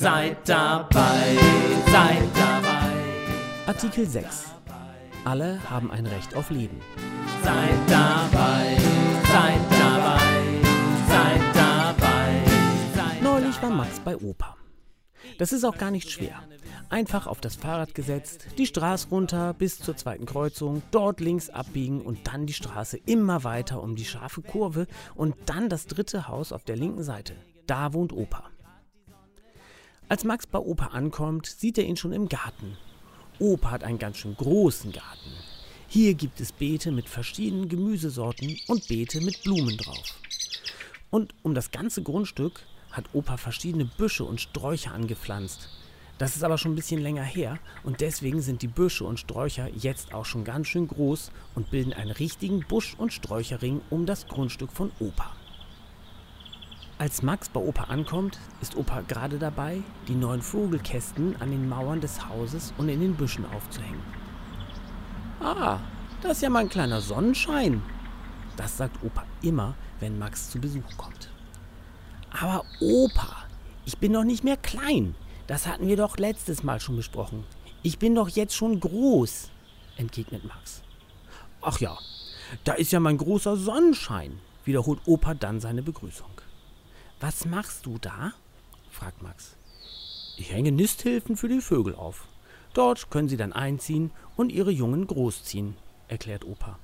Seid dabei, seid dabei. Artikel 6. Alle haben ein Recht auf Leben. Seid dabei, seid dabei, seid dabei. Seid Neulich war Max bei Opa. Das ist auch gar nicht schwer. Einfach auf das Fahrrad gesetzt, die Straße runter bis zur zweiten Kreuzung, dort links abbiegen und dann die Straße immer weiter um die scharfe Kurve und dann das dritte Haus auf der linken Seite. Da wohnt Opa. Als Max bei Opa ankommt, sieht er ihn schon im Garten. Opa hat einen ganz schön großen Garten. Hier gibt es Beete mit verschiedenen Gemüsesorten und Beete mit Blumen drauf. Und um das ganze Grundstück hat Opa verschiedene Büsche und Sträucher angepflanzt. Das ist aber schon ein bisschen länger her und deswegen sind die Büsche und Sträucher jetzt auch schon ganz schön groß und bilden einen richtigen Busch- und Sträucherring um das Grundstück von Opa. Als Max bei Opa ankommt, ist Opa gerade dabei, die neuen Vogelkästen an den Mauern des Hauses und in den Büschen aufzuhängen. Ah, das ist ja mal ein kleiner Sonnenschein. Das sagt Opa immer, wenn Max zu Besuch kommt. Aber Opa, ich bin doch nicht mehr klein. Das hatten wir doch letztes Mal schon besprochen. Ich bin doch jetzt schon groß, entgegnet Max. Ach ja, da ist ja mein großer Sonnenschein, wiederholt Opa dann seine Begrüßung. Was machst du da? fragt Max. Ich hänge Nisthilfen für die Vögel auf. Dort können sie dann einziehen und ihre Jungen großziehen, erklärt Opa.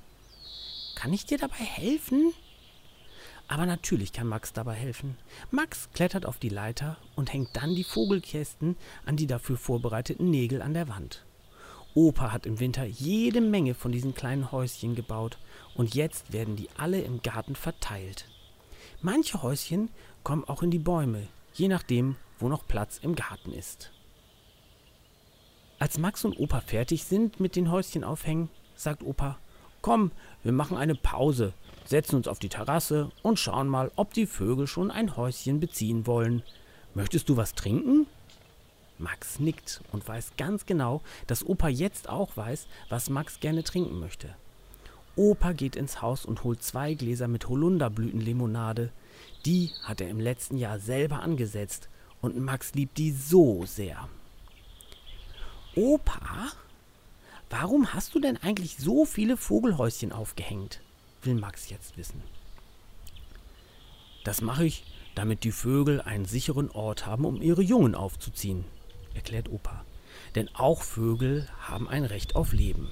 Kann ich dir dabei helfen? Aber natürlich kann Max dabei helfen. Max klettert auf die Leiter und hängt dann die Vogelkästen an die dafür vorbereiteten Nägel an der Wand. Opa hat im Winter jede Menge von diesen kleinen Häuschen gebaut und jetzt werden die alle im Garten verteilt. Manche Häuschen kommen auch in die Bäume, je nachdem, wo noch Platz im Garten ist. Als Max und Opa fertig sind mit den Häuschen aufhängen, sagt Opa, komm, wir machen eine Pause, setzen uns auf die Terrasse und schauen mal, ob die Vögel schon ein Häuschen beziehen wollen. Möchtest du was trinken? Max nickt und weiß ganz genau, dass Opa jetzt auch weiß, was Max gerne trinken möchte. Opa geht ins Haus und holt zwei Gläser mit Holunderblütenlimonade. Die hat er im letzten Jahr selber angesetzt und Max liebt die so sehr. Opa, warum hast du denn eigentlich so viele Vogelhäuschen aufgehängt? will Max jetzt wissen. Das mache ich, damit die Vögel einen sicheren Ort haben, um ihre Jungen aufzuziehen, erklärt Opa. Denn auch Vögel haben ein Recht auf Leben.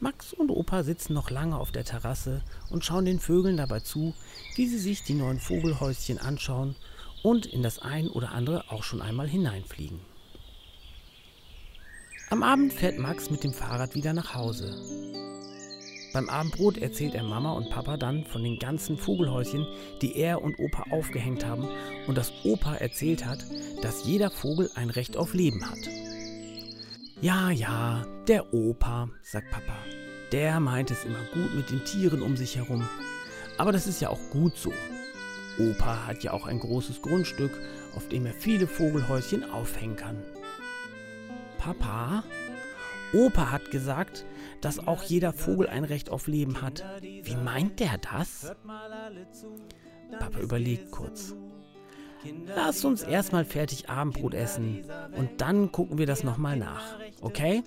Max und Opa sitzen noch lange auf der Terrasse und schauen den Vögeln dabei zu, wie sie sich die neuen Vogelhäuschen anschauen und in das ein oder andere auch schon einmal hineinfliegen. Am Abend fährt Max mit dem Fahrrad wieder nach Hause. Beim Abendbrot erzählt er Mama und Papa dann von den ganzen Vogelhäuschen, die er und Opa aufgehängt haben und dass Opa erzählt hat, dass jeder Vogel ein Recht auf Leben hat. Ja, ja, der Opa, sagt Papa. Der meint es immer gut mit den Tieren um sich herum. Aber das ist ja auch gut so. Opa hat ja auch ein großes Grundstück, auf dem er viele Vogelhäuschen aufhängen kann. Papa? Opa hat gesagt, dass auch jeder Vogel ein Recht auf Leben hat. Wie meint der das? Papa überlegt kurz. Lass uns erstmal fertig Abendbrot essen und dann gucken wir das nochmal nach. Okay?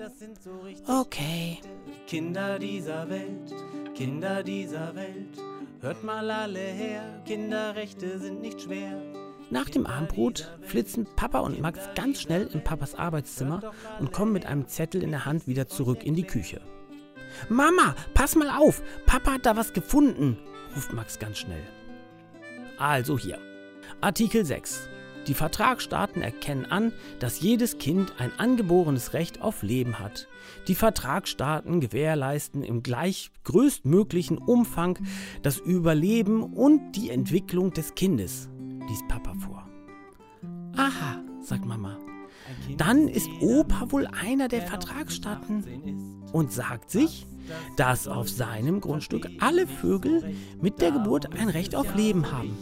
Okay. Kinder dieser Welt, Kinder dieser Welt, hört mal alle her, Kinderrechte sind nicht schwer. Nach dem Abendbrot flitzen Papa und Max ganz schnell in Papas Arbeitszimmer und kommen mit einem Zettel in der Hand wieder zurück in die Küche. Mama, pass mal auf, Papa hat da was gefunden, ruft Max ganz schnell. Also hier. Artikel 6. Die Vertragsstaaten erkennen an, dass jedes Kind ein angeborenes Recht auf Leben hat. Die Vertragsstaaten gewährleisten im gleich größtmöglichen Umfang das Überleben und die Entwicklung des Kindes, liest Papa vor. Aha, sagt Mama. Dann ist Opa wohl einer der Vertragsstaaten und sagt sich, dass auf seinem Grundstück alle Vögel mit der Geburt ein Recht auf Leben haben.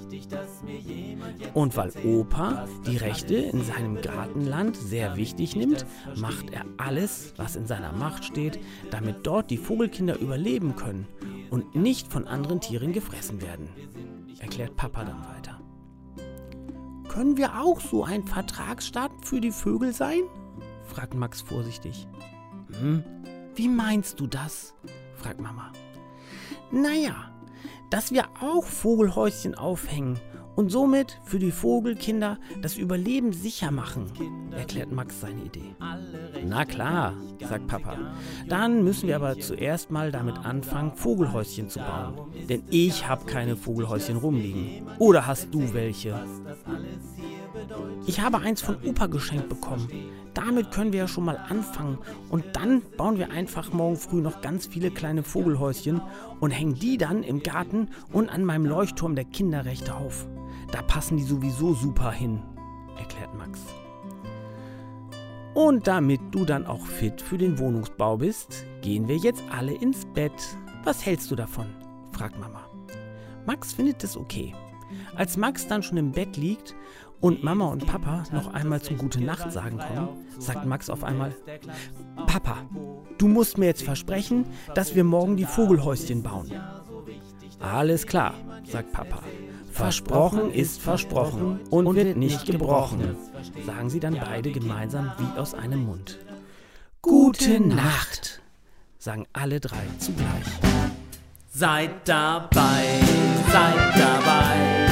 Und weil Opa die Rechte in seinem Gartenland sehr wichtig nimmt, macht er alles, was in seiner Macht steht, damit dort die Vogelkinder überleben können und nicht von anderen Tieren gefressen werden, erklärt Papa dann weiter. Können wir auch so ein Vertragsstaat für die Vögel sein? fragt Max vorsichtig. Hm, wie meinst du das? fragt Mama. Naja, dass wir auch Vogelhäuschen aufhängen und somit für die Vogelkinder das Überleben sicher machen, erklärt Max seine Idee. Na klar, sagt Papa. Dann müssen wir aber zuerst mal damit anfangen, Vogelhäuschen zu bauen. Denn ich habe keine Vogelhäuschen rumliegen. Oder hast du welche? Ich habe eins von Opa geschenkt bekommen. Damit können wir ja schon mal anfangen. Und dann bauen wir einfach morgen früh noch ganz viele kleine Vogelhäuschen und hängen die dann im Garten und an meinem Leuchtturm der Kinderrechte auf. Da passen die sowieso super hin, erklärt Max. Und damit du dann auch fit für den Wohnungsbau bist, gehen wir jetzt alle ins Bett. Was hältst du davon? fragt Mama. Max findet es okay. Als Max dann schon im Bett liegt und Mama und Papa noch einmal zum Gute Nacht sagen kommen, sagt Max auf einmal, Papa, du musst mir jetzt versprechen, dass wir morgen die Vogelhäuschen bauen. Alles klar, sagt Papa. Versprochen ist versprochen und wird nicht gebrochen, sagen sie dann beide gemeinsam wie aus einem Mund. Gute Nacht, sagen alle drei zugleich. Seid dabei, seid dabei